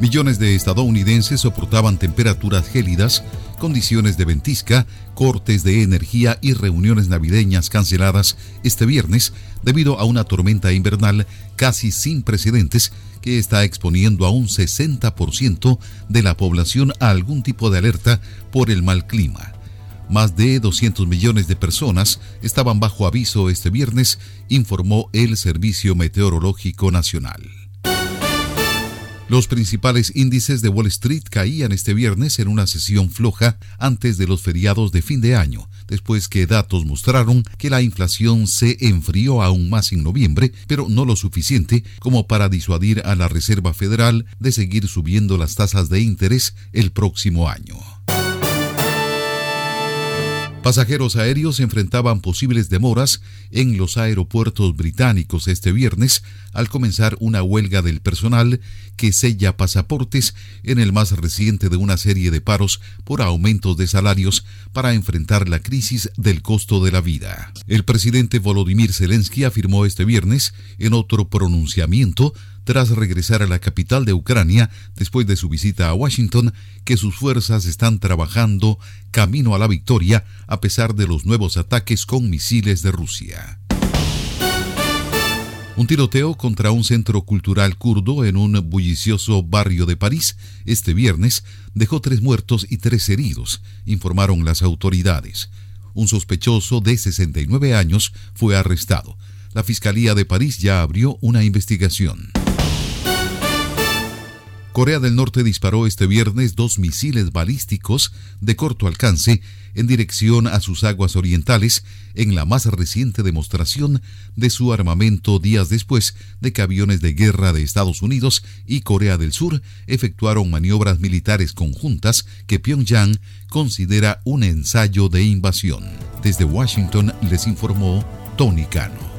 Millones de estadounidenses soportaban temperaturas gélidas, condiciones de ventisca, cortes de energía y reuniones navideñas canceladas este viernes debido a una tormenta invernal casi sin precedentes que está exponiendo a un 60% de la población a algún tipo de alerta por el mal clima. Más de 200 millones de personas estaban bajo aviso este viernes, informó el Servicio Meteorológico Nacional. Los principales índices de Wall Street caían este viernes en una sesión floja antes de los feriados de fin de año, después que datos mostraron que la inflación se enfrió aún más en noviembre, pero no lo suficiente como para disuadir a la Reserva Federal de seguir subiendo las tasas de interés el próximo año. Pasajeros aéreos enfrentaban posibles demoras en los aeropuertos británicos este viernes al comenzar una huelga del personal que sella pasaportes en el más reciente de una serie de paros por aumentos de salarios para enfrentar la crisis del costo de la vida. El presidente Volodymyr Zelensky afirmó este viernes en otro pronunciamiento tras regresar a la capital de Ucrania después de su visita a Washington, que sus fuerzas están trabajando camino a la victoria a pesar de los nuevos ataques con misiles de Rusia. Un tiroteo contra un centro cultural kurdo en un bullicioso barrio de París este viernes dejó tres muertos y tres heridos, informaron las autoridades. Un sospechoso de 69 años fue arrestado. La Fiscalía de París ya abrió una investigación. Corea del Norte disparó este viernes dos misiles balísticos de corto alcance en dirección a sus aguas orientales en la más reciente demostración de su armamento días después de que aviones de guerra de Estados Unidos y Corea del Sur efectuaron maniobras militares conjuntas que Pyongyang considera un ensayo de invasión. Desde Washington les informó Tony Cano.